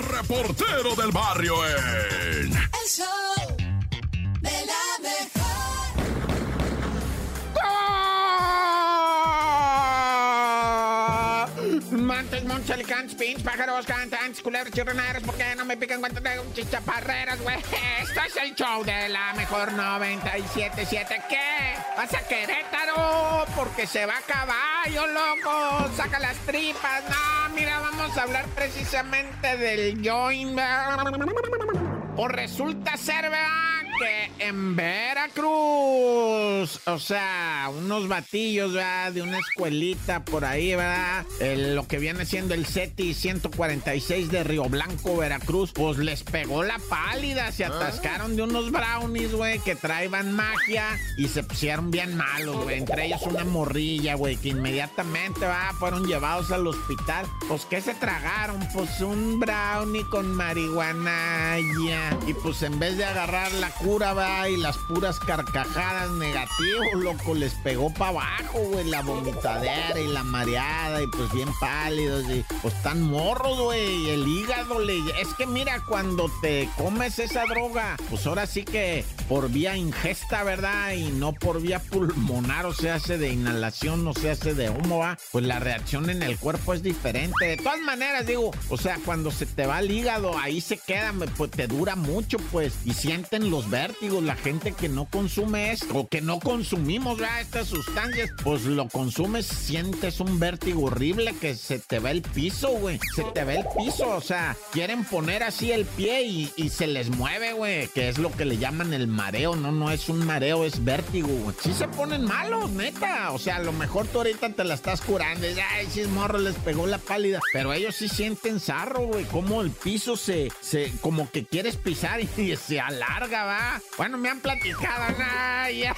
reportero del barrio en... El show Alicantes, pins, pájaros, cantantes, culebras, chirroneros, ¿por qué no me pican cuenta de un chichaparreros, güey? Esto es el show de la mejor 97.7. ¿Qué? ¿Vas a Querétaro? Porque se va a caballo, loco. Saca las tripas. No, mira, vamos a hablar precisamente del join. O resulta ser, ¿verdad? Que en Veracruz, o sea, unos batillos, ¿verdad? De una escuelita por ahí, ¿verdad? El- lo que viene siendo el SETI 146 de Río Blanco, Veracruz, pues les pegó la pálida, se atascaron de unos brownies, güey, que traían magia y se pusieron bien malos, güey. Entre ellos una morrilla, güey, que inmediatamente, va, fueron llevados al hospital. Pues, ¿qué se tragaron? Pues un brownie con marihuana ya. Y pues en vez de agarrar la y las puras carcajadas negativos, loco, les pegó para abajo, güey, la vomitadera y la mareada, y pues bien pálidos, y pues tan morros, güey, el hígado le... Es que mira, cuando te comes esa droga, pues ahora sí que por vía ingesta, ¿verdad? Y no por vía pulmonar, o se hace de inhalación, no se hace de humo, ¿va? Pues la reacción en el cuerpo es diferente. De todas maneras, digo, o sea, cuando se te va el hígado, ahí se queda, pues te dura mucho, pues, y sienten los vértigos. La gente que no consume esto, o que no consumimos, ¿verdad? Estas sustancias, pues lo consumes, sientes un vértigo horrible que se te va el piso, güey. Se te va el piso, o sea, quieren poner así el pie y, y se les mueve, güey, que es lo que le llaman el mareo, no, no es un mareo, es vértigo, güey. Sí se ponen malos, neta. O sea, a lo mejor tú ahorita te la estás curando. y, Ay, si morro les pegó la pálida. Pero ellos sí sienten zarro, güey. Como el piso se, se, como que quieres pisar y se alarga, va. Bueno, me han platicado, ¿no? Ya.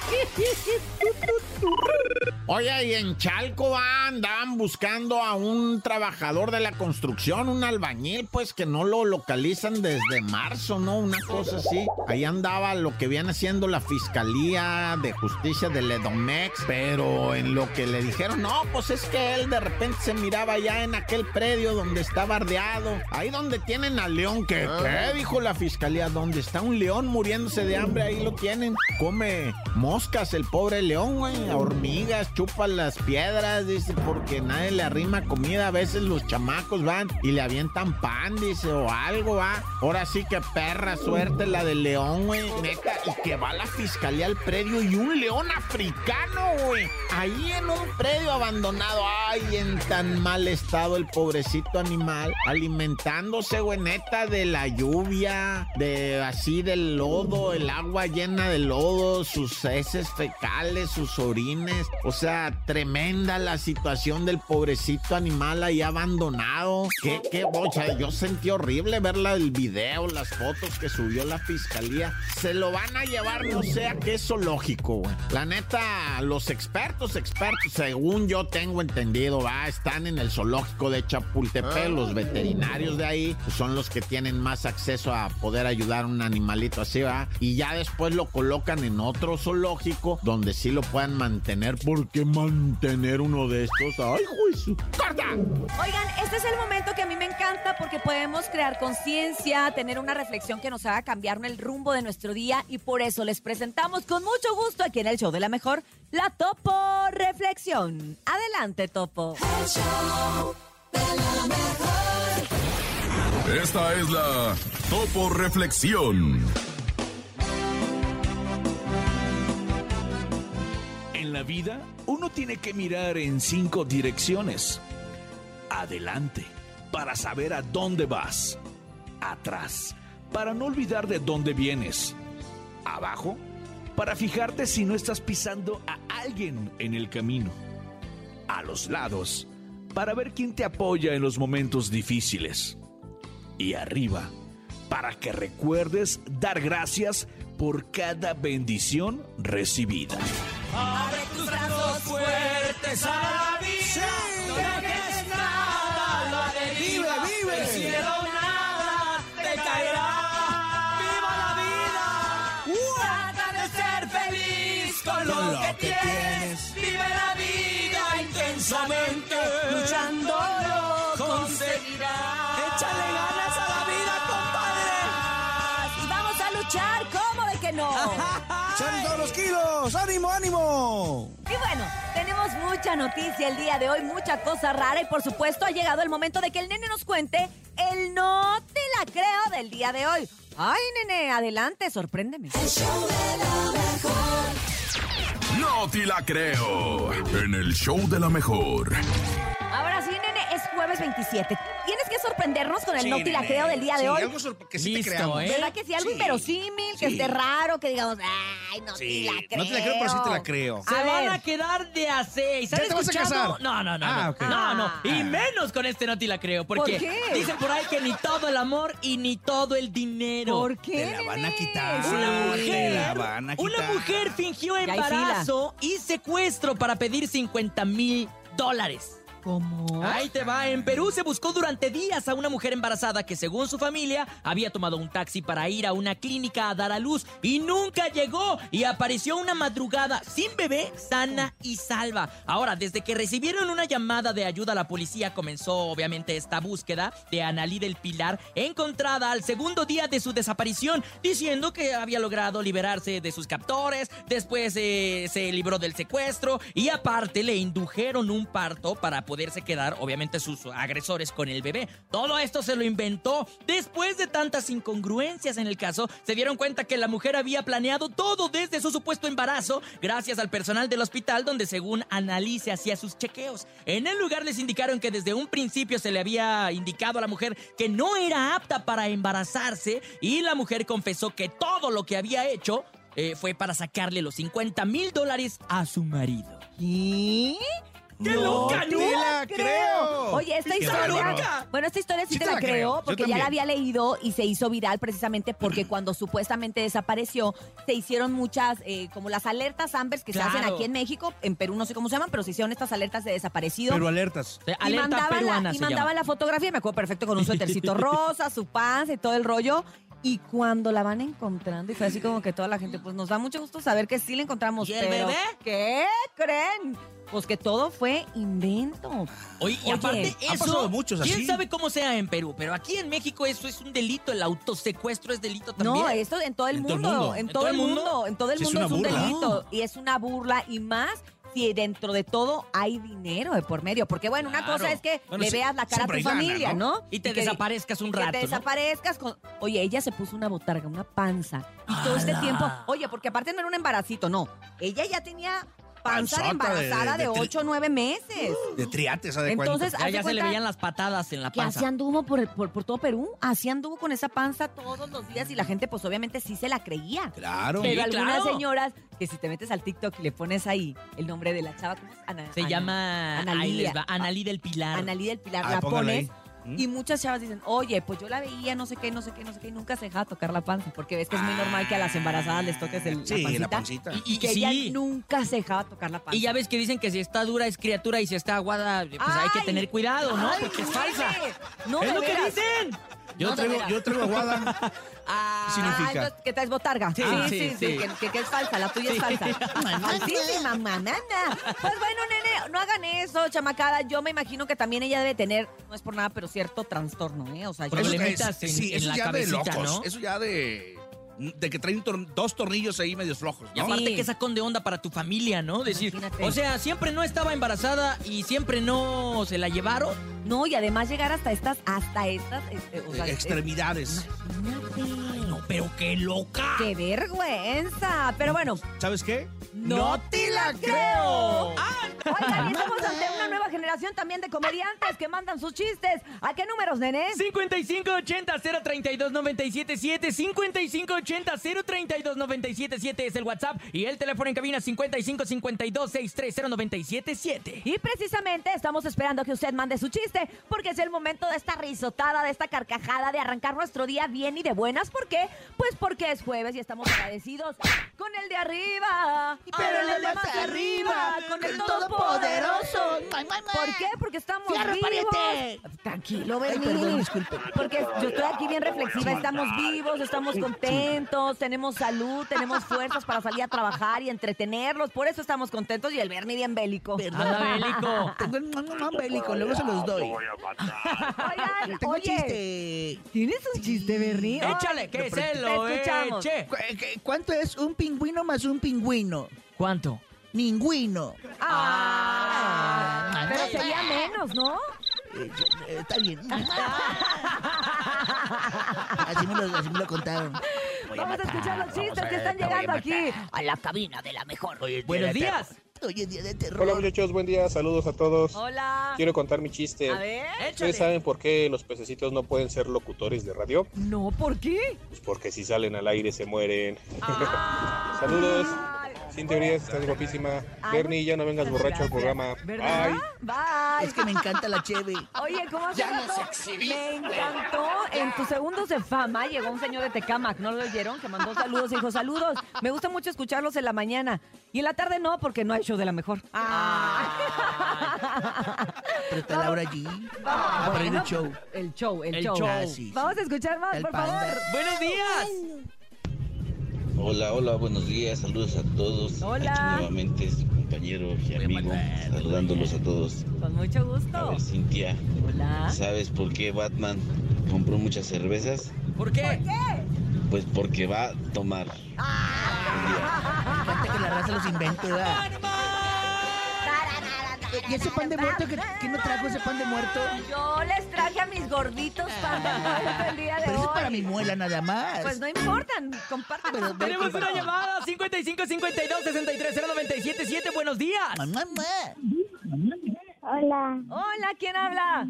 Oye, y en Chalco andaban buscando a un trabajador de la construcción, un albañil, pues que no lo localizan desde marzo, ¿no? Una cosa así. Ahí andaba lo que viene siendo la Fiscalía de Justicia de Ledomex, pero en lo que le dijeron, no, pues es que él de repente se miraba ya en aquel predio donde está bardeado, ahí donde tienen al león, ¿qué, qué? Dijo la Fiscalía, donde está un león muriéndose de hambre, ahí lo tienen. Come moscas el pobre león, güey, hormigas, chupa las piedras, dice, porque nadie le arrima comida. A veces los chamacos van y le avientan pan, dice, o algo, va. Ahora sí que perra suerte la del león, güey, neta. Y que va la fiscalía al predio y un león africano, güey. Ahí en un predio abandonado. Ay, en tan mal estado el pobrecito animal. Alimentándose, güey, neta, de la lluvia, de así del lodo, el agua llena de lodo, sus heces fecales, sus orines. O sea, tremenda la situación del pobrecito animal ahí abandonado. Qué, qué bocha. Yo sentí horrible ver el video, las fotos que subió la fiscalía. Se lo van a llevar, no sé a qué zoológico, güey. La neta, los expertos, expertos, según yo tengo entendido, va, están en el zoológico de Chapultepec. Los veterinarios de ahí son los que tienen más acceso a poder ayudar a un animalito así, va. Y ya después lo colocan en otro zoológico donde sí lo puedan mantener. ¿Por qué mantener uno de estos? ¡Ay, juicio! ¡Corta! Oigan, este es el momento que a mí me encanta porque podemos crear conciencia, tener una reflexión que nos haga cambiar el rumbo de nuestro día y por eso les presentamos con mucho gusto aquí en el show de la mejor la Topo Reflexión. Adelante, Topo. El show de la mejor. Esta es la Topo Reflexión. Vida, uno tiene que mirar en cinco direcciones. Adelante, para saber a dónde vas. Atrás, para no olvidar de dónde vienes. Abajo, para fijarte si no estás pisando a alguien en el camino. A los lados, para ver quién te apoya en los momentos difíciles. Y arriba, para que recuerdes dar gracias por cada bendición recibida. Abre tus brazos fuertes a la vida. Sí. No dejes nada la deriva. Vive, vive. El cielo nada te caerá. ¡Viva la vida! Trata de ser feliz con lo, que, tienes. tienes. Vive la vida intensamente. Luchándolo conseguirás. Échale ganas a la vida, compadre. Y vamos a luchar. como de que no? kilos! ¡Ánimo, ánimo! Y bueno, tenemos mucha noticia el día de hoy, mucha cosa rara y por supuesto ha llegado el momento de que el nene nos cuente el no te la creo del día de hoy. Ay, nene, adelante, sorpréndeme. El show de la mejor. No te la creo. En el show de la mejor. Ahora sí, nene, es jueves 27. Tienes que sorprendernos con el Sí, no te la creo del día de Sí, hoy. algo que sí Listo, te creamos. ¿eh? ¿Verdad que sí? Algo Sí. inverosímil, que Sí. esté raro, que digamos, ay, no Sí, te la creo. no te la creo, pero sí te la creo. Se A van ver. a quedar de a seis. ¿Ya ¿Han te vas a casar? No, no, no. Ah, no. ok. no, no. Ah. Y menos con este no te la creo. Porque ¿Por qué? dicen por ahí que ni todo el amor y ni todo el dinero. ¿Por qué, Te la van a quitar. Una mujer, te la van a una quitar. mujer fingió embarazo y secuestro para pedir 50 mil dólares. Ahí te va. En Perú se buscó durante días a una mujer embarazada que, según su familia, había tomado un taxi para ir a una clínica a dar a luz y nunca llegó. Y apareció una madrugada sin bebé, sana y salva. Ahora, desde que recibieron una llamada de ayuda a la policía, comenzó obviamente esta búsqueda de Analí del Pilar, encontrada al segundo día de su desaparición, diciendo que había logrado liberarse de sus captores. Después eh, se libró del secuestro y aparte le indujeron un parto para poderse quedar, obviamente, sus agresores con el bebé. Todo esto se lo inventó. Después de tantas incongruencias en el caso, se dieron cuenta que la mujer había planeado todo desde su supuesto embarazo, gracias al personal del hospital donde según Annalise hacía sus chequeos. En el lugar les indicaron que desde un principio se le había indicado a la mujer que no era apta para embarazarse y la mujer confesó que todo lo que había hecho eh, fue para sacarle los 50 mil dólares a su marido. ¿Qué? ¡Qué loca, te la creo! Oye, esta Qué historia. loca! Bueno, esta historia sí, Sí te, te la la creo, porque ya la había leído y se hizo viral precisamente porque cuando supuestamente desapareció, se hicieron muchas, eh, como las alertas Ambers que se hacen aquí en México, en Perú no sé cómo se llaman, pero se hicieron estas alertas de desaparecido. Pero alertas. Y Alerta mandaban, peruana la, y se mandaban llama. la fotografía, me acuerdo perfecto, con un suétercito rosa, su panza y todo el rollo. Y cuando la van encontrando, y fue así como que toda la gente, pues nos da mucho gusto saber que sí la encontramos. ¿Y el pero, bebé? ¿Qué creen? Pues que todo fue invento. Oye, y Oye, aparte eso, pasado muchos quién sabe cómo sea en Perú, pero aquí en México eso es un delito, el autosecuestro es delito también. No, esto en todo el ¿En todo el mundo, mundo? en todo el mundo, en todo el Sí, es mundo es, una un burla. delito y es una burla y más si dentro de todo hay dinero de por medio, porque bueno, una Claro. cosa es que Bueno, le sí, veas la cara a tu siempre hay lana, familia, ¿no? ¿no? Y te que- desaparezcas un que rato, te ¿no? desaparezcas con... Oye, ella se puso una botarga, una panza. Y todo este ¡Hala! tiempo... Oye, porque aparte no era un embaracito, no. Ella ya tenía panza de embarazada de, de tri- 8 o 9 meses. De triates, ¿sabes Entonces, Ya, ya se le veían las patadas en la que así panza. anduvo por, por, por todo Perú. Así anduvo con esa panza todos los días y la gente pues obviamente sí se la creía. Claro. Sí, Pero algunas claro. señoras que si te metes al TikTok y le pones ahí el nombre de la chava, ¿cómo es? Ana- Se Ana- llama Analía. ahí les va, Analí del Pilar. Analí del Pilar, Ah, la pones ahí. ¿Mm? y muchas chavas dicen, oye, pues yo la veía, no sé qué, no sé qué, no sé qué, y nunca se dejaba tocar la panza, porque ves que es muy normal que a las embarazadas les toques el, Sí, la la pancita. pancita. Y, y- que sí. ella nunca se dejaba tocar la panza. Y ya ves que dicen que si está dura es criatura y si está aguada, pues hay que tener cuidado, ¿no? ay, Porque es falsa. No, es lo que dicen. Yo, No, traigo, yo traigo aguada. Ah, significa? entonces, que traes botarga. Sí, Ah, sí, sí, sí. Que, que- que es falsa, la tuya es falsa. Falsísima, manana. Pues bueno, nene, no hagan eso, chamacada. Yo me imagino que también ella debe tener, no es por nada, pero cierto trastorno, ¿eh? O sea, yo- Problemitas es- en- sí, en eso la ya de locos. ¿no? Eso ya de. De que traen tor- dos tornillos ahí medios flojos, Y aparte Sí. que sacón de onda para tu familia, ¿no? Decir, Imagínate. o sea, siempre no estaba embarazada y siempre no se la llevaron. No, y además llegar hasta estas, hasta estas, este, o sea, Eh, Extremidades. es- imagínate. No, pero qué loca. ¡Qué vergüenza! Pero bueno, ¿Sabes qué? ¡no te la creo! Oigan, y estamos ante una nueva generación también de comediantes que mandan sus chistes. ¿A qué números, nene? 5580-032-977, 5580-032-977 es el WhatsApp y el teléfono en cabina 5552-630-977. Y precisamente estamos esperando que usted mande su chiste, porque es el momento de esta risotada, de esta carcajada, de arrancar nuestro día bien y de buenas. ¿Por qué? Pues porque es jueves y estamos agradecidos con el de arriba. Pero el de más arriba, con el el todopoderoso. ¿Por qué? Porque estamos ¡Fierro, vivos. pariente! Tranquilo, Ay, Bernie. perdón, disculpe. Porque yo estoy aquí bien reflexiva. Estamos vivos, estamos contentos, tenemos salud, tenemos fuerzas para salir a trabajar y entretenerlos. Por eso estamos contentos y el Bernie bien bélico. Anda, bélico. Tengo un bélico, luego se los doy. Oigan, Tengo un oye, chiste. ¿tienes un chiste, Bernie? Échale, que se lo Te escuchamos. eche. ¿Cu- qué- ¿Cuánto es un pingüino más un pingüino? ¿Cuánto? Ningüino. Ah, pero sería menos, ¿no? Eh, eh, está bien. Así me, lo, así me lo contaron. Vamos a escuchar los chistes que están llegando aquí a la cabina de la mejor. Buenos días. Hoy es día de terror. Hola muchachos, buen día, saludos a todos. Hola. Quiero contar mi chiste. A ver. ¿Ustedes saben por qué los pececitos no pueden ser locutores de radio? No, ¿por qué? Pues porque si salen al aire se mueren. Saludos. Sin teorías, estás guapísima. Bernie, ya no vengas borracho al programa. ¿Verdad? Bye. Bye. Es que me encanta la cheve. Oye, ¿cómo hace rato? Me encantó. En tus segundos de fama llegó un señor de Tecamac, ¿no lo oyeron? Que mandó saludos y dijo, saludos. Me gusta mucho escucharlos en la mañana. Y en la tarde no, porque no hay show de la mejor. Pero está Laura allí. Va a poner el show. El show, el, El show. show. Ah, sí, sí. Vamos a escuchar más, El por panda. favor. Buenos días. Hola, hola, buenos días, saludos a todos. Hola. Aquí nuevamente su compañero y amigo, saludándolos a todos. Con mucho A gusto. ver, Cintia, Hola. ¿sabes por qué Batman compró muchas cervezas? ¿Por qué? Pues porque va a tomar. Un día. Me encanta que la raza los invente, ¿verdad? ¿Y ese pan de muerto que, que no trajo ese pan de muerto? Yo les traje a mis gorditos para el día de Pero eso hoy. es para mi muela nada más. Pues no importan, compartan. Tenemos una llamada 55 52 63 097 7. Buenos días. Mamá, Hola, Hola, ¿quién habla?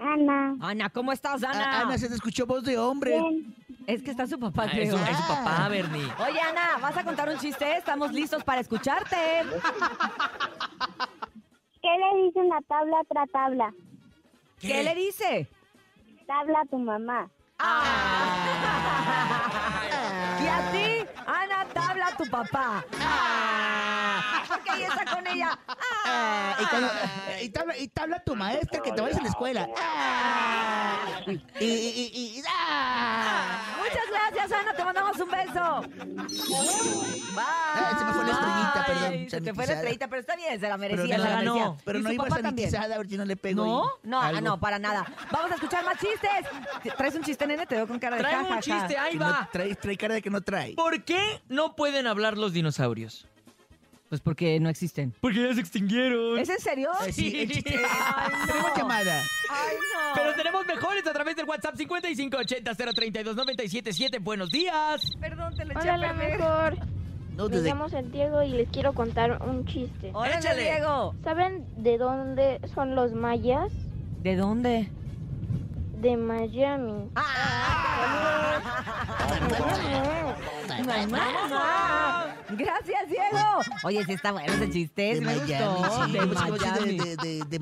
Ana. Ana, ¿cómo estás, Ana? Ah, Ana, se te escuchó voz de hombre. Bien, Es que está su papá, Ah, es, creo. su, es su papá, Bernie. Oye, Ana, ¿vas a contar un chiste? Estamos listos para escucharte. ¿qué le dice una tabla a otra tabla? ¿Qué, le dice? Tabla a tu mamá. Y a ti, Ana, tabla a tu papá. Porque ahí está con ella. Ah, y, cuando- y tabla, y tabla tu maestra que te vayas a la escuela. Ah, y, y, y- y- ah. Ana. Te mandamos un beso. Bye. Ah, se me fue la estrellita, perdón, Ay, Se te fue la sanitizada. estrellita, pero está bien, se la Pero, merecía. no, se la ganó. merecía. pero Y no su iba papá también. sanitizada, a ver si no le pego. ¿No? No, algo. no, para nada. Vamos a escuchar más chistes. ¿Traes un chiste, nene? Te veo con cara de Traigo un chiste, ahí Que no va. trae, trae cara de que no trae. ¿Por qué no pueden hablar los dinosaurios? Pues porque no existen. Porque ya se extinguieron. ¿Es en serio? Eh, sí. Ay, no. Tenemos llamada. Ay, no. Pero tenemos mejores a través del WhatsApp 5580 032 977. Buenos días. Perdón, te lo eché Hola, a la perder. mejor. No, Me llamo Santiago y les quiero contar un chiste. Órale. Diego. ¿Saben de dónde son los mayas? ¿De dónde? De Miami. Mamá. Gracias, Diego. Oye, sí está bueno ese chiste. de me Miami, gustó. sí. de decir Miami. de, de, de,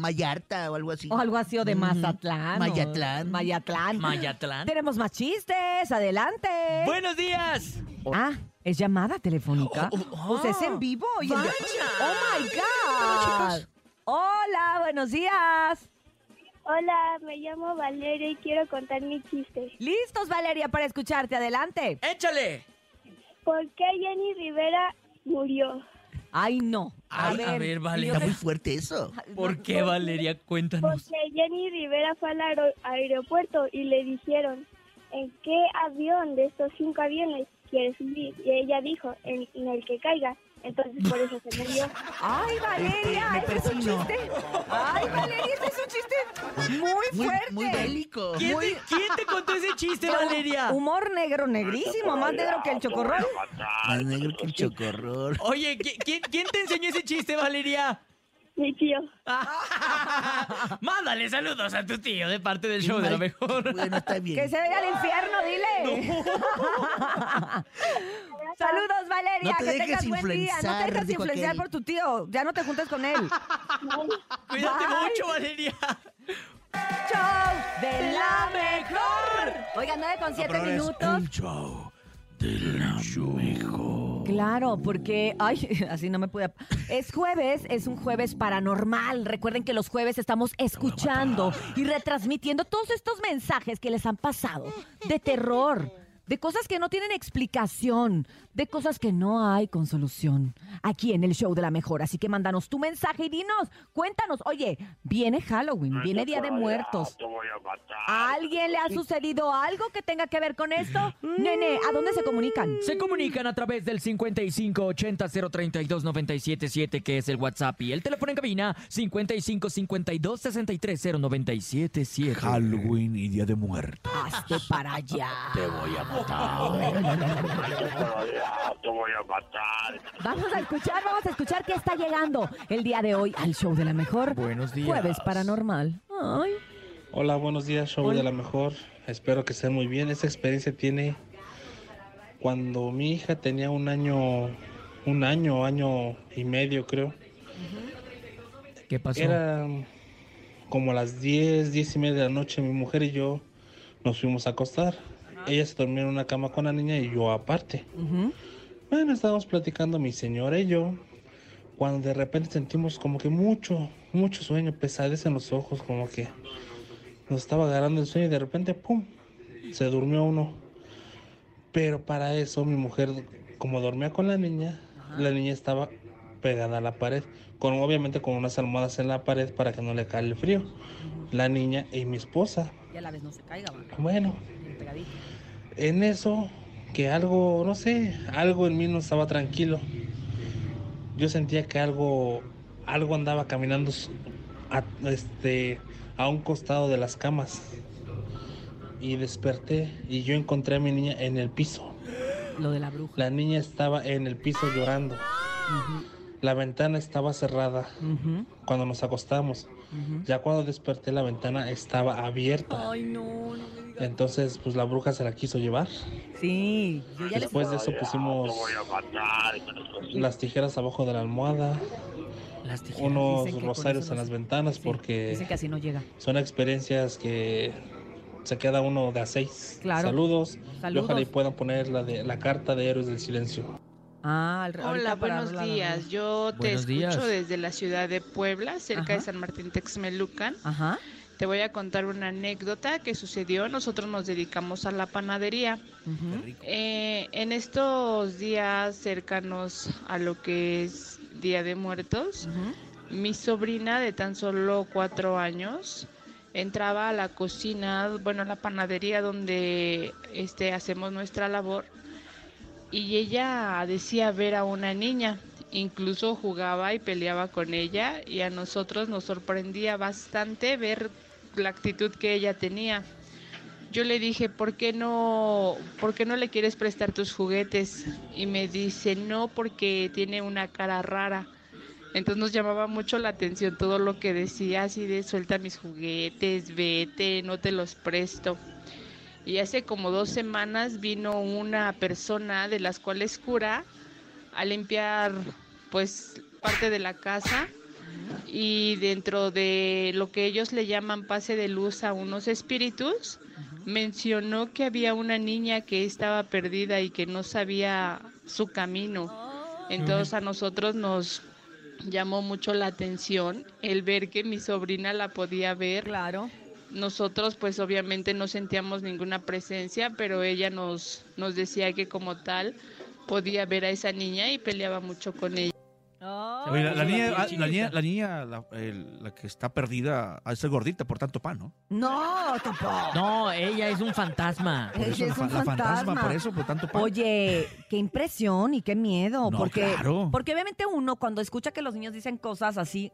o algo así. O algo así, o de Mm, Mazatlán. o- Mayatlán. Mayatlán. Mayatlán. Tenemos más chistes. Adelante. Buenos días. Ah, ¿es llamada telefónica? Oh, oh, Pues es en vivo. y el- Vaya. ¡Oh, my God! Hola, buenos días. Hola, me llamo Valeria y quiero contar mi chiste. Listos, Valeria, para escucharte. Adelante. Échale. ¿Por qué Jenny Rivera murió? Ay, no. Ay, a ver, Valeria. Está muy fuerte eso. ¿Por qué, Valeria? Cuéntanos. Porque Jenny Rivera fue al aero- aeropuerto y le dijeron, ¿en qué avión de estos cinco aviones quieres subir? Y ella dijo, en, en el que caiga. Entonces por eso se murió. Ay, Valeria, Este, me ese es un chiste. Ay, Valeria, ese es un chiste muy Muy, fuerte. muy bélico. ¿Quién, te, quién te contó ese chiste, Valeria? Humor negro, negrísimo, más negro que el chocorrol. Más negro que el chocorrol. Oye, ¿qui- ¿quién, quién te enseñó ese chiste, Valeria? Mi tío. Mándale saludos a tu tío de parte del show de la mejor. Bueno, está Que bien. se vaya al infierno, dile. Saludos, Valeria, No te que dejes tengas buen día. No te dejes dijo influenciar aquel. por tu tío. Ya no te juntes con él. Cuídate Bye. mucho, Valeria. Show de la mejor. Oigan, 9 con 7 minutos. show de la mejor. Claro, porque, ay, así no me pude. Es jueves, es un jueves paranormal. Recuerden que los jueves estamos escuchando y retransmitiendo todos estos mensajes que les han pasado de terror, de cosas que no tienen explicación, de cosas que no hay con solución. Aquí en el show de la mejor. Así que mándanos tu mensaje y dinos, cuéntanos, oye, viene Halloween, viene Día de Muertos. ¿A alguien le ha sucedido algo que tenga que ver con esto? Nene, ¿a dónde se comunican? Se comunican a través del 5580-032-977, que es el WhatsApp, y el teléfono en cabina 5552-630977. Halloween y Día de Muertos. Hazte para allá. Te voy a matar. Vamos a escuchar, vamos a escuchar qué está llegando el día de hoy al show de la mejor. Buenos días. Jueves paranormal. Ay. Hola, buenos días, show Hola. de la mejor. Espero que estén muy bien. Esta experiencia tiene cuando mi hija tenía un año, un año, año y medio, creo. ¿Qué pasó? Era como a las 10, 10 y media de la noche. Mi mujer y yo nos fuimos a acostar. Ella se dormía en una cama con la niña y yo aparte. Bueno, estábamos platicando mi señora y yo, cuando de repente sentimos como que mucho, mucho sueño, pesadez en los ojos, como que nos estaba agarrando el sueño y de repente, ¡pum!, se durmió uno. Pero para eso mi mujer, como dormía con la niña, la niña estaba pegada a la pared, con obviamente con unas almohadas en la pared para que no le caiga el frío. La niña y mi esposa. Y a la vez no se caiga, va. Bueno, pegadito. En eso que algo, no sé, algo en mí no estaba tranquilo. Yo sentía que algo, algo andaba caminando a, este, a un costado de las camas. Y desperté y yo encontré a mi niña en el piso. Lo de la bruja. La niña estaba en el piso llorando. La ventana estaba cerrada cuando nos acostamos. Ya cuando desperté la ventana estaba abierta. Ay, no, no. Entonces, pues la bruja se la quiso llevar. Sí, yo ya les... Después de eso pusimos las tijeras abajo de la almohada, Las tijeras. unos rosarios en las se- ventanas Sí, porque Dicen que así no llega. son experiencias que se queda uno de a seis. Claro. Saludos. Y Saludos. ojalá y puedan poner la de la carta de héroes del silencio. Ah, al- Hola, buenos días. Yo te escucho días. desde la ciudad de Puebla, cerca Ajá. de San Martín Texmelucan. Ajá. Te voy a contar una anécdota que sucedió. Nosotros nos dedicamos a la panadería. Eh, en estos días cercanos a lo que es Día de Muertos, mi sobrina de tan solo cuatro años entraba a la cocina, bueno, a la panadería donde este, hacemos nuestra labor y ella decía ver a una niña, incluso jugaba y peleaba con ella y a nosotros nos sorprendía bastante ver la actitud que ella tenía. Yo le dije, ¿por qué no, por qué no le quieres prestar tus juguetes? Y me dice, no, porque tiene una cara rara. Entonces nos llamaba mucho la atención todo lo que decía, así de suelta mis juguetes, vete, no te los presto. Y hace como dos semanas vino una persona de las cuales cura a limpiar pues parte de la casa y dentro de lo que ellos le llaman pase de luz a unos espíritus, mencionó que había una niña que estaba perdida y que no sabía su camino. Entonces a nosotros nos llamó mucho la atención el ver que mi sobrina la podía ver. Claro. Nosotros pues obviamente no sentíamos ninguna presencia, pero ella nos, nos decía que como tal podía ver a esa niña y peleaba mucho con ella. Oye, la, niña, la niña, la, niña la, el- la que está perdida, de ser gordita por tanto pan, ¿no? No, tampoco. No, ella es un fantasma. Por Ella eso es un la fantasma, fantasma. por eso, por tanto pan. Oye, qué impresión y qué miedo. No, porque, claro. porque obviamente uno cuando escucha que los niños dicen cosas así,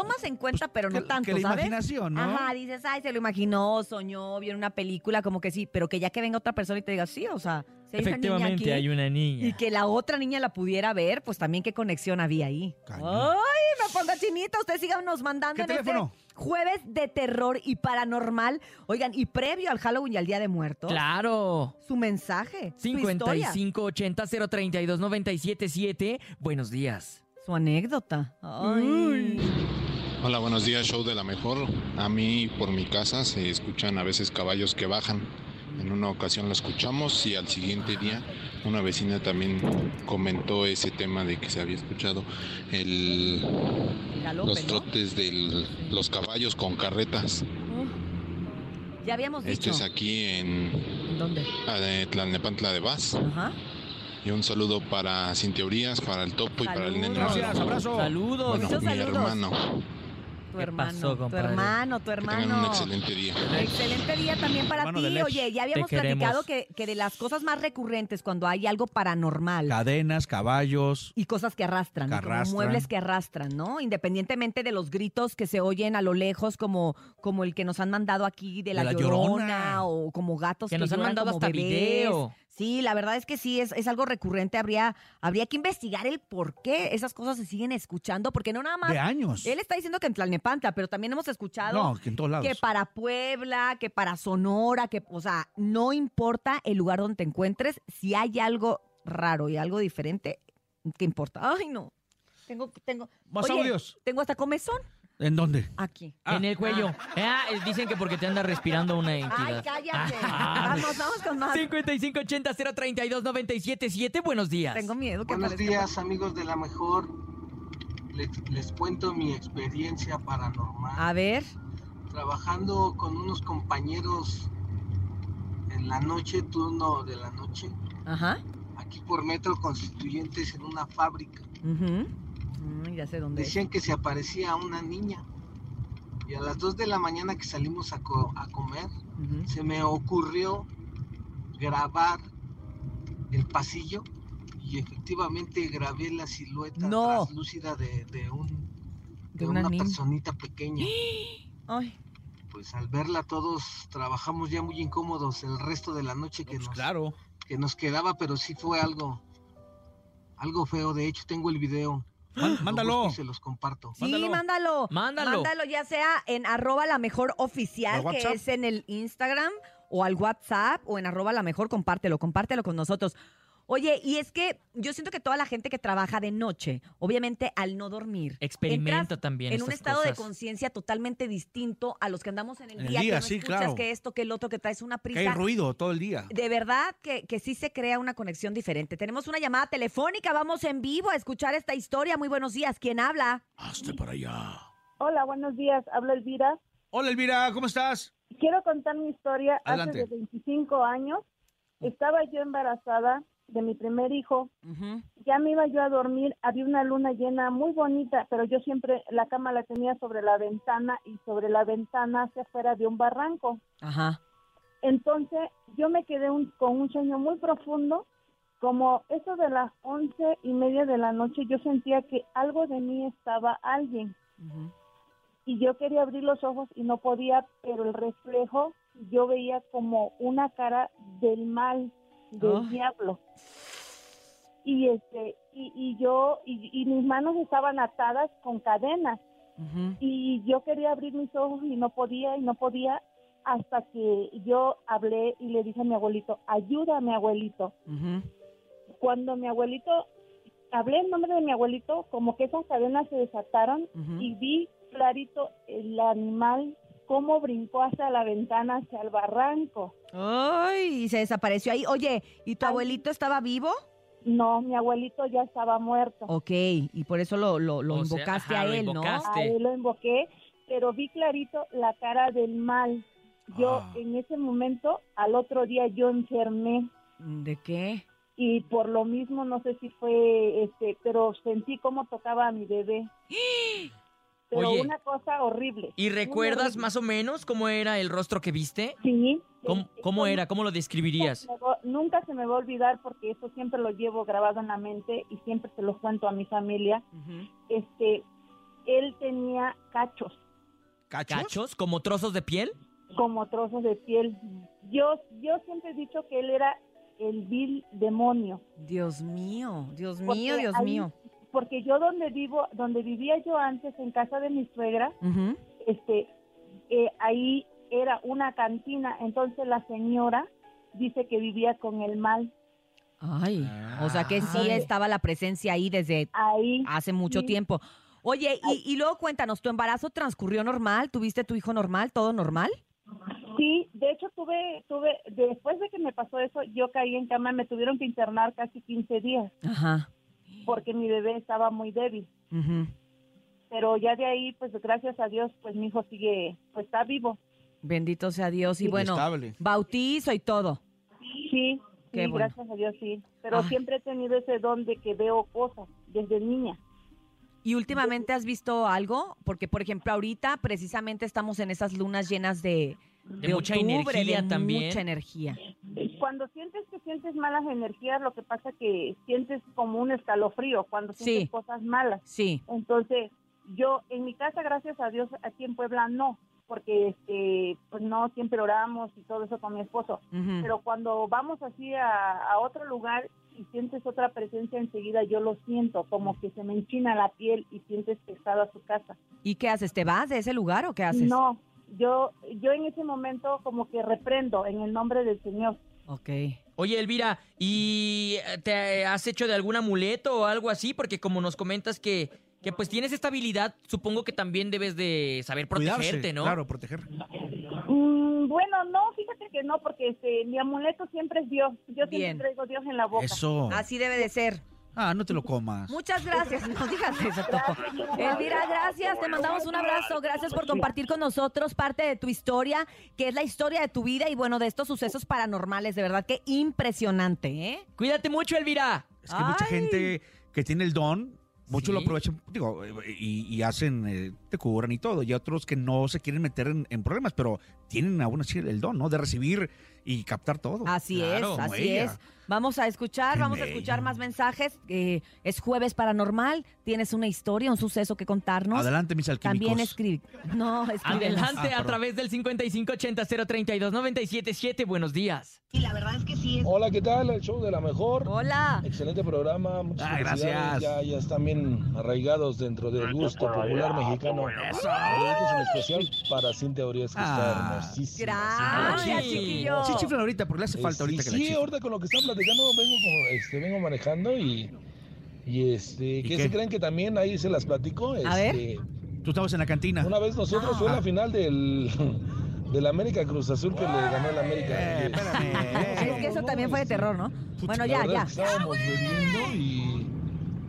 tomas en cuenta, pero no Pues, que, tanto, que la ¿sabes? imaginación, ¿no? Ajá, dices, ay, se lo imaginó, soñó, vio en una película, como que sí, pero que ya que venga otra persona y te diga, sí, o sea, si hay una niña Efectivamente, aquí, hay una niña. y que la otra niña la pudiera ver, pues también qué conexión había ahí. Ay, me pongo chinita, ustedes síganos mandando ¿Qué en teléfono? este jueves de terror y paranormal. Oigan, y previo al Halloween y al Día de Muertos, Claro. su mensaje, su historia, 5580-032-977. Buenos días. Su anécdota. Ay. Hola, buenos días, show de la mejor. A mí por mi casa se escuchan a veces caballos que bajan. En una ocasión lo escuchamos y al siguiente día una vecina también comentó ese tema de que se había escuchado el, galope, los ¿no? trotes de los caballos con carretas. Ya habíamos Este dicho. es aquí en ¿En dónde? ah, de Tlalnepantla de Vaz. Ajá. Y un saludo para Sin Teorías, para el Topo y para el nene. Gracias, abrazo. Saludos. Bueno, mi saludos. hermano. Tu ¿Qué hermano, pasó, tu hermano, tu Que tengan hermano. un excelente día. Excelente día también para de ti. Oye, ya habíamos platicado que, que de las cosas más recurrentes cuando hay algo paranormal Cadenas, caballos. y cosas que arrastran, Que ¿no? como muebles que arrastran, ¿no? Independientemente de los gritos que se oyen a lo lejos, como, como el que nos han mandado aquí de la, la llorona, Llorona. o como gatos Que que, nos han mandado hasta bebés. video. Sí, la verdad es que sí, es, es algo recurrente. Habría, habría que investigar el por qué esas cosas se siguen escuchando, porque no nada más. De años. Él está diciendo que en Tlalnepantla, pero también hemos escuchado No, que en todos lados. que para Puebla, que para Sonora, que, o sea, no importa el lugar donde te encuentres, si hay algo raro y algo diferente, ¿qué importa? Ay, no. Tengo, tengo. Más Oye, audios. Tengo hasta comezón ¿En dónde? aquí. En el cuello. Ah, eh, dicen que porque te anda respirando una Ay, entidad. cállate. Ah. vamos, vamos con más. 5580-032-977. Buenos días. Tengo miedo que Buenos días amigos de la mejor. Les, les cuento mi experiencia paranormal. A ver. Trabajando con unos compañeros en la noche, turno de la noche, Ajá. aquí por Metro Constituyentes en una fábrica. Mm, ya sé dónde es. Decían que se aparecía una niña. Y a las 2 de la mañana que salimos a, co- a comer, se me ocurrió grabar el pasillo y efectivamente grabé la silueta No. translúcida de, de un, De de una personita pequeña. Ay, Pues al verla todos trabajamos ya muy incómodos el resto de la noche que, Pues nos, claro. que nos quedaba, pero sí fue algo, algo feo. De hecho, tengo el video. Má- Lo mándalo. y se los comparto. Sí, mándalo. Mándalo. Mándalo ya sea en arroba la mejor oficial, ¿Al que es en el Instagram, o al WhatsApp, o en arroba la mejor, compártelo, compártelo con nosotros. Oye, y es que yo siento que toda la gente que trabaja de noche, obviamente al no dormir, Experimenta también en un estado de conciencia totalmente distinto a los que andamos en el En el día, día, que no sí, escuchas claro. que esto, que el otro, que traes una Que prisa. hay ruido todo el día. De verdad que, que sí se crea una conexión diferente. Tenemos una llamada telefónica, vamos en vivo a escuchar esta historia. Muy buenos días, ¿quién habla? Hazte para allá. Hola, buenos días. Habla Elvira. Hola, Elvira, ¿cómo estás? Quiero contar mi historia. Adelante. Hace de 25 años estaba yo embarazada de mi primer hijo. Ya me iba yo a dormir. Había una luna llena muy bonita, pero yo siempre la cama la tenía sobre la ventana y sobre la ventana hacia afuera de un barranco. Ajá. Entonces yo me quedé un- con un sueño muy profundo. Como eso de las once y media de la noche, yo sentía que algo de mí estaba alguien y yo quería abrir los ojos y no podía, pero el reflejo yo veía como una cara del mal, del Oh. diablo. Y este y, y yo y, y mis manos estaban atadas con cadenas y yo quería abrir mis ojos y no podía y no podía hasta que yo hablé y le dije a mi abuelito, ayúdame abuelito. Cuando mi abuelito, hablé el nombre de mi abuelito, como que esas cadenas se desataron y vi clarito el animal cómo brincó hacia la ventana, hacia el barranco. Ay, y se desapareció ahí. Oye, ¿y tu abuelito estaba vivo? No, mi abuelito ya estaba muerto. Ok, y por eso lo, lo, lo O sea, invocaste ajá, a lo él, invocaste. A él lo invoqué, pero vi clarito la cara del mal. Yo Ah. en ese momento, al otro día yo enfermé ¿no? ¿De qué? y por lo mismo no sé si fue este, pero sentí cómo tocaba a mi bebé. Pero Oye. una cosa horrible. ¿Y recuerdas horrible. más o menos cómo era el rostro que viste? Sí. ¿Cómo, era? ¿Cómo lo describirías? Me Nunca se me va a olvidar porque eso siempre lo llevo grabado en la mente y siempre se lo cuento a mi familia. Este, él tenía cachos, ¿Cachos? ¿Cachos? ¿Como trozos de piel? como trozos de piel. Yo, yo siempre he dicho que él era el vil demonio. Dios mío, Dios Porque mío, Dios ahí- mío. Porque yo donde vivo, donde vivía yo antes en casa de mi suegra, este, eh, ahí era una cantina. Entonces la señora dice que vivía con el mal. Ay, o sea que sí Ay. estaba la presencia ahí desde Ahí. hace mucho sí. tiempo. Oye, y, y luego cuéntanos, ¿tu embarazo transcurrió normal? ¿Tuviste tu hijo normal? ¿Todo normal? Sí, de hecho tuve, tuve, después de que me pasó eso, yo caí en cama, me tuvieron que internar casi 15 días Ajá. Porque mi bebé estaba muy débil. Pero ya de ahí, pues gracias a Dios, pues mi hijo sigue, pues está vivo. Bendito sea Dios. Y Sí. bueno, Estable. bautizo y todo. Sí, Qué sí, bueno. gracias a Dios, sí. Pero Ay. siempre he tenido ese don de que veo cosas desde niña. ¿Y últimamente has visto algo? Porque, por ejemplo, ahorita precisamente estamos en esas lunas llenas de... De mucha energía de también. Mucha energía. Cuando sientes que sientes malas energías, lo que pasa que sientes como un escalofrío cuando sientes cosas malas. Sí. Entonces, yo en mi casa, gracias a Dios, aquí en Puebla no, porque este, pues no siempre oramos y todo eso con mi esposo. Pero cuando vamos así a, a otro lugar y sientes otra presencia enseguida, yo lo siento, como que se me enchina la piel y sientes pesada su casa. ¿Y qué haces? ¿Te vas de ese lugar o qué haces? No, yo, yo en ese momento como que reprendo en el nombre del Señor. Ok. Oye, Elvira, ¿y eh, te has hecho de algún amuleto o algo así? Porque como nos comentas que, que pues tienes esta habilidad, supongo que también debes de saber protegerte, Cuidarse, ¿no? Claro, proteger. Mm, bueno, no, fíjate que no, porque este, mi amuleto siempre es Dios. Yo siempre Bien. traigo Dios en la boca. Eso. Así debe de ser. Ah, no te lo comas. Muchas gracias. No digas eso, Topo. Elvira, gracias. Te mandamos un abrazo. Gracias por compartir con nosotros parte de tu historia, que es la historia de tu vida y bueno, de estos sucesos paranormales. De verdad que impresionante, ¿eh? Cuídate mucho, Elvira. Es que mucha gente que tiene el don, muchos lo aprovechan, digo, y, y hacen, eh, te curan y todo. Y otros que no se quieren meter en, en problemas, pero tienen aún así el don, ¿no? De recibir y captar todo. Así Claro, es, así ella. es. Vamos a escuchar, Qué vamos a escuchar más mensajes. Eh, es jueves paranormal. Tienes una historia, un suceso que contarnos. Adelante, mis alquímicos. También escribe. No, escríbenos. Adelante a través del 5580-032-977. Buenos días. Y la verdad es que sí. Hola, ¿qué tal? El show de la mejor. Hola. Excelente programa. Muchas Ah, gracias. Ya, ya están bien arraigados dentro del gusto popular mexicano. Saludos en especial para Cintia Urias, que está Ah. hermosísima. Gracias, Sí. Chifla ahorita, porque le hace Eh, falta ahorita sí, que la sí, ahorita con lo que están platicando vengo, como, este, vengo manejando y, y este, ¿qué, qué? se creen que también ahí se las platico? A ver. Este, Tú estabas en la cantina. Una vez nosotros Ah. fue la final del, del América Cruz Azul que le ganó el América. Eh, espérame. Es que eso también fue de terror, ¿no? Bueno, La ya, ya. es que estábamos bebiendo y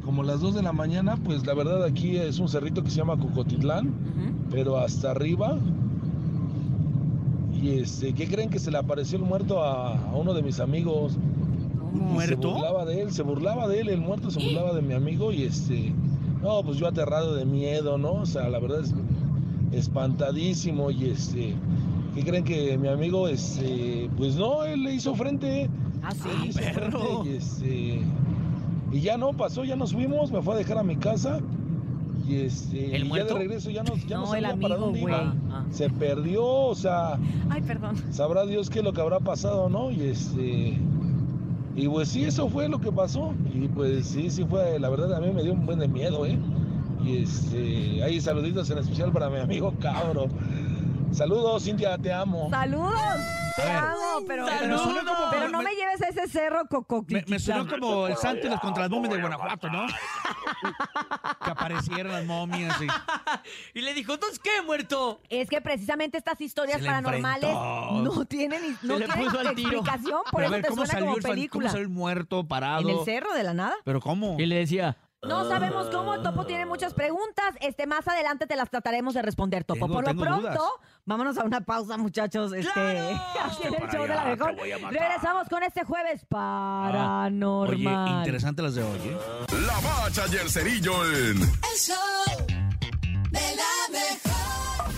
como las 2 de la mañana, pues la verdad aquí es un cerrito que se llama Cocotitlán, Ujú. pero hasta arriba. Y este, ¿qué creen que se le apareció el muerto a, a uno de mis amigos? ¿Un Y Se muerto? burlaba de él, se burlaba de él, el muerto se burlaba de mi amigo y este, no, pues yo aterrado de miedo, ¿no? O sea, la verdad es espantadísimo y este, ¿qué creen que mi amigo, este, pues no, él le hizo frente, Ah, sí. hizo perro. frente y este, y ya no pasó, ya nos fuimos, me fue a dejar a mi casa y este, ¿El y ya de regreso ya no, ya no, No, el sabía para amigo, dónde iba. Ah. Se perdió, o sea, Ay, perdón. sabrá Dios qué es lo que habrá pasado, ¿no? Y este y pues sí, eso fue lo que pasó. Y pues sí, sí fue, la verdad a mí me dio un buen de miedo, ¿eh? Y este, ahí saluditos en especial para mi amigo Cabro. Saludos, Cintia, te amo. Saludos. Te ver. pero, pero, Saludos. pero no me lleves a ese cerro, Coco. Me, me sonó como el santo y las contra las momias de Guanajuato, ¿no? que aparecieran las momias y... Y le dijo, ¿entonces qué, muerto? Es que precisamente estas historias paranormales enfrentó. no tienen, no tienen explicación, por Pero a eso ver, te ¿cómo suena salió, como el película. ¿cómo salió el muerto parado? ¿En el cerro de la nada? ¿Pero cómo? Y le decía, No sabemos cómo, Topo tiene muchas preguntas. Este, más adelante te las trataremos de responder, Topo. Tengo- Por lo tengo pronto, dudas. vámonos a una pausa, muchachos. Este, aquí en el para show de la allá, mejor. te voy a matar. Regresamos con este jueves paranormal. Oye, interesante las de hoy, ¿eh? La bacha y el cerillo en El show de la mejor.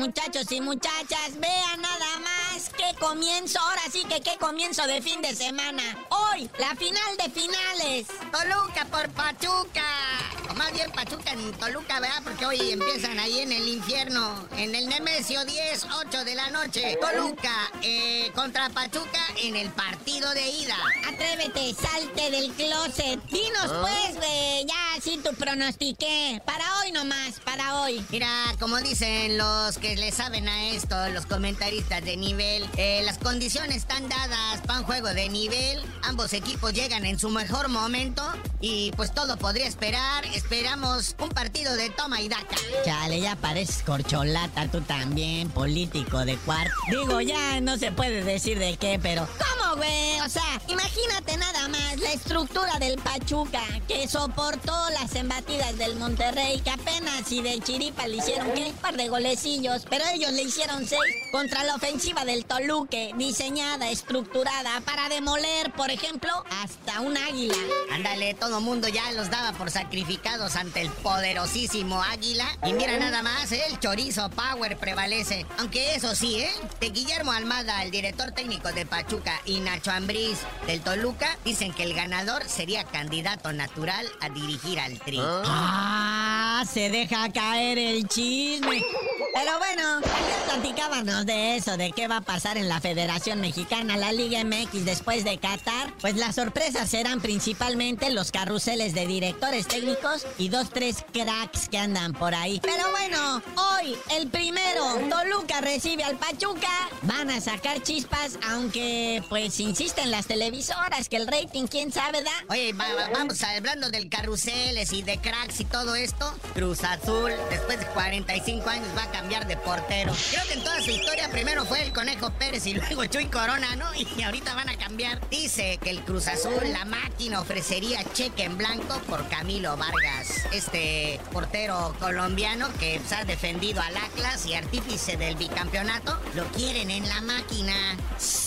Muchachos y muchachas. Vean nada más qué comienzo, ahora sí que qué comienzo de fin de semana. Hoy, la final de finales. Toluca por Pachuca. Más bien Pachuca en Toluca, ¿verdad? Porque hoy empiezan ahí en el infierno, en el Nemesio 10, 8 de la noche. Toluca eh, contra Pachuca en el partido de ida. Atrévete, salte del closet. Dinos pues, güey, ya así tu pronostiqué. Para hoy nomás, para hoy. Mira, como dicen los que le saben a esto, los comentaristas de nivel, eh, las condiciones están dadas para un juego de nivel. Ambos equipos llegan en su mejor momento y pues todo podría esperar. Esperamos un partido de toma y daca. Chale, ya pareces corcholata, tú también, político de cuarto. Digo, ya no se puede decir de qué, pero ¿cómo, güey? O sea, imagínate nada más la estructura del Pachuca que soportó las embatidas del Monterrey, que apenas y de chiripa le hicieron un par de golecillos, pero ellos le hicieron seis contra la ofensiva del Toluque, diseñada, estructurada para demoler, por ejemplo, hasta un águila. Ándale, todo mundo ya los daba por sacrificados ante el poderosísimo águila. Y mira nada más, el chorizo power prevalece. Aunque eso sí, ¿eh? De Guillermo Almada, el director técnico de Pachuca, y Nacho Ambriz del Toluca, dicen que el ganador sería candidato natural a dirigir al tri. Ah, se deja caer el chisme. Pero bueno, platicábamos de eso, de qué va a pasar en la Federación Mexicana, la Liga MX después de Qatar. Pues las sorpresas serán principalmente los carruseles de directores técnicos y dos, tres cracks que andan por ahí. Pero bueno, hoy el primero, Toluca recibe al Pachuca. Van a sacar chispas, aunque pues insisten las televisoras que el rating, quién sabe, da. Oye, va- va- vamos hablando del carruseles y de cracks y todo esto. Cruz Azul, después de 45 años, va a cambiar de portero. Creo que en toda su historia primero fue el Conejo Pérez y luego Chuy Corona, ¿no? Y ahorita van a cambiar. Dice que el Cruz Azul, la máquina, ofrecería cheque en blanco por Camilo Vargas, este portero colombiano que pues, ha defendido al Atlas y artífice del bicampeonato. Lo quieren en la máquina.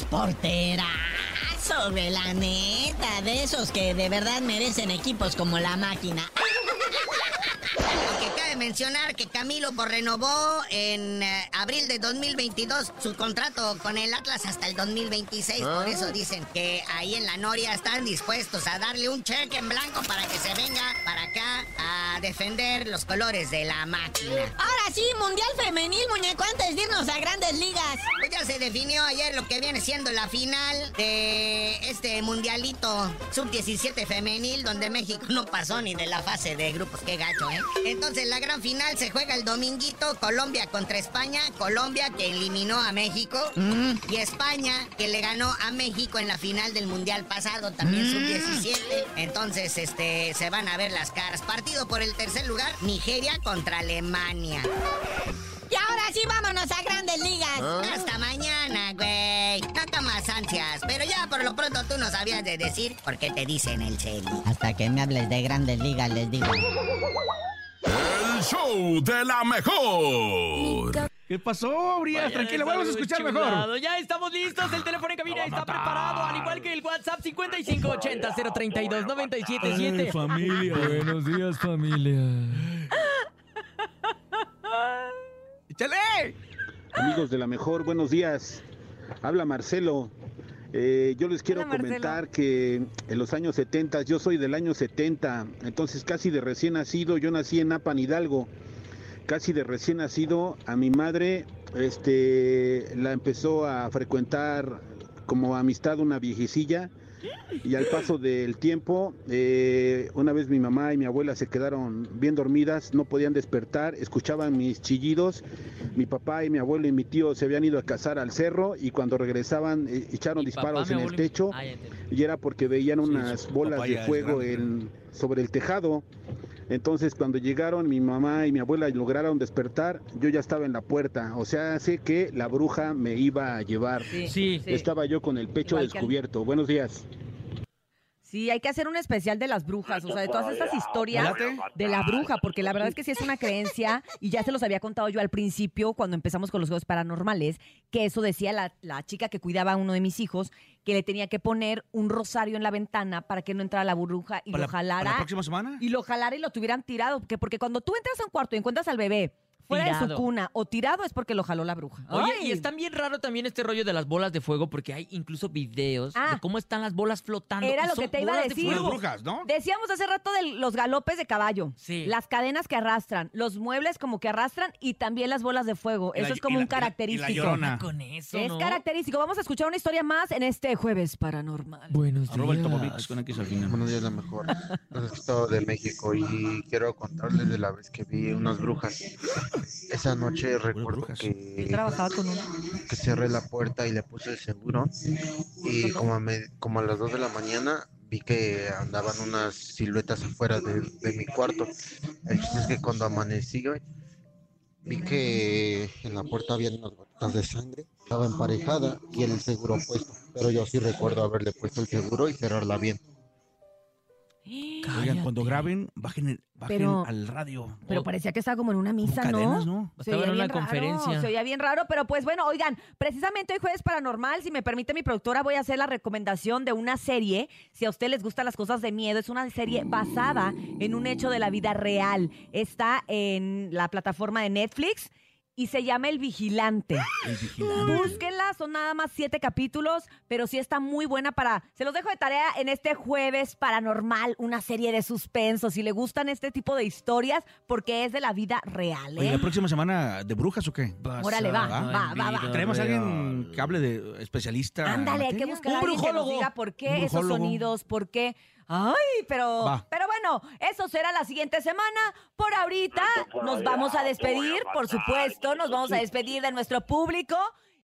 Porterazo, güey, la neta, de esos que de verdad merecen equipos como la máquina. Mencionar que Camilo pues, renovó en eh, abril de 2022 su contrato con el Atlas hasta el 2026. Por eso dicen que ahí en la Noria están dispuestos a darle un cheque en blanco para que se venga para acá a defender los colores de la máquina. Ahora sí, Mundial Femenil, muñeco, antes de irnos a grandes ligas. Pues ya se definió ayer lo que viene siendo la final de este mundialito sub-17 femenil, donde México no pasó ni de la fase de grupos. Qué gacho, ¿eh? Entonces la gran final se juega el dominguito, Colombia contra España. Colombia que eliminó a México. Y España que le ganó a México en la final del mundial pasado, también sub-17. Entonces, este, se van a ver las caras. Partido por el tercer lugar, Nigeria contra Alemania. Y ahora sí, vámonos a grandes ligas. Hasta mañana, güey. No tomas ansias. Pero ya por lo pronto tú no sabías de decir por qué te dicen el Celi. Hasta que me hables de grandes ligas, les digo. Show de la mejor. ¿Qué pasó, Urias? Vaya Tranquilo, vamos a escuchar chulado. mejor. Ya estamos listos. El teléfono en cabina está preparado, al igual que el WhatsApp 5580-032-977. familia. Buenos días, familia. ¡Échale! Amigos de la mejor, buenos días. Habla Marcelo. Eh, yo les quiero Hola, comentar que en los años 70, yo soy del año 70, entonces casi de recién nacido, yo nací en Apan Hidalgo. Casi de recién nacido, a mi madre este, la empezó a frecuentar como amistad una viejecilla y al paso del tiempo, eh, una vez mi mamá y mi abuela se quedaron bien dormidas, no podían despertar, escuchaban mis chillidos. Mi papá y mi abuelo y mi tío se habían ido a cazar al cerro y cuando regresaban eh, echaron disparos Papá, en el y- techo Ah, y era porque veían unas bolas de fuego en- sobre el tejado. Entonces cuando llegaron mi mamá y mi abuela lograron despertar, yo ya estaba en la puerta. O sea, sé que la bruja me iba a llevar. Sí, Sí. sí. Estaba yo con el pecho Igual que al- descubierto. Buenos días. Sí, hay que hacer un especial de las brujas, o sea, de todas estas historias de la bruja, porque la verdad es que sí es una creencia, y ya se los había contado yo al principio, cuando empezamos con los juegos paranormales, que eso decía la, la chica que cuidaba a uno de mis hijos, que le tenía que poner un rosario en la ventana para que no entrara la bruja y ¿Para lo la- para jalara. la próxima semana? Y lo jalara y lo tuvieran tirado, que porque cuando tú entras a un cuarto y encuentras al bebé fuera de su cuna o tirado es porque lo jaló la bruja. Oye, Ay. y está bien raro también este rollo de las bolas de fuego porque hay incluso videos Ah. de cómo están las bolas flotando. Era lo que te iba a de decir. Decíamos hace rato de los galopes de caballo. Sí. Las cadenas que arrastran, los muebles como que arrastran y también las bolas de fuego. Y la- Eso es como la- un y la- y la característico. llorona. Con eso, es ¿no? característico. Vamos a escuchar una historia más en este jueves paranormal. Buenos Tomavix con X al final. Buenos días, la mejor. Estado de México y quiero contarles de la vez que vi unas brujas. Esa noche recuerdo que, Yo trabajaba con uno. que cerré la puerta y le puse el seguro y como a, me- como a las 2 de la mañana vi que andaban unas siluetas afuera de, de mi cuarto. El chiste es que cuando amanecí, vi que en la puerta había unas gotas de sangre, estaba emparejada y el seguro puesto, pero yo sí recuerdo haberle puesto el seguro y cerrarla bien. Oigan, cuando graben, bajen, el- bajen Pero- al radio. Pero parecía que estaba como en una misa, cadenas, ¿no? ¿no? Se Estaba en una raro, conferencia. Se oía bien raro, pero pues bueno, oigan, precisamente hoy jueves paranormal, si me permite mi productora, voy a hacer la recomendación de una serie. Si a usted les gustan las cosas de miedo, es una serie basada en un hecho de la vida real. Está en la plataforma de Netflix. Y se llama El Vigilante. El vigilante. Búsquenla, son nada más siete capítulos, pero sí está muy buena para... Se los dejo de tarea en este jueves paranormal, una serie de suspenso. Si le gustan este tipo de historias, porque es de la vida real, Oye, ¿eh? ¿la próxima semana de brujas o qué? Órale, va, va, va, va. Traemos a alguien que hable de especialista. Ándale, hay que buscar a alguien que nos diga por qué esos sonidos, por qué... Ay, pero, Va. pero bueno, eso será la siguiente semana. Por ahorita nos vamos a despedir, por supuesto, nos vamos a despedir de nuestro público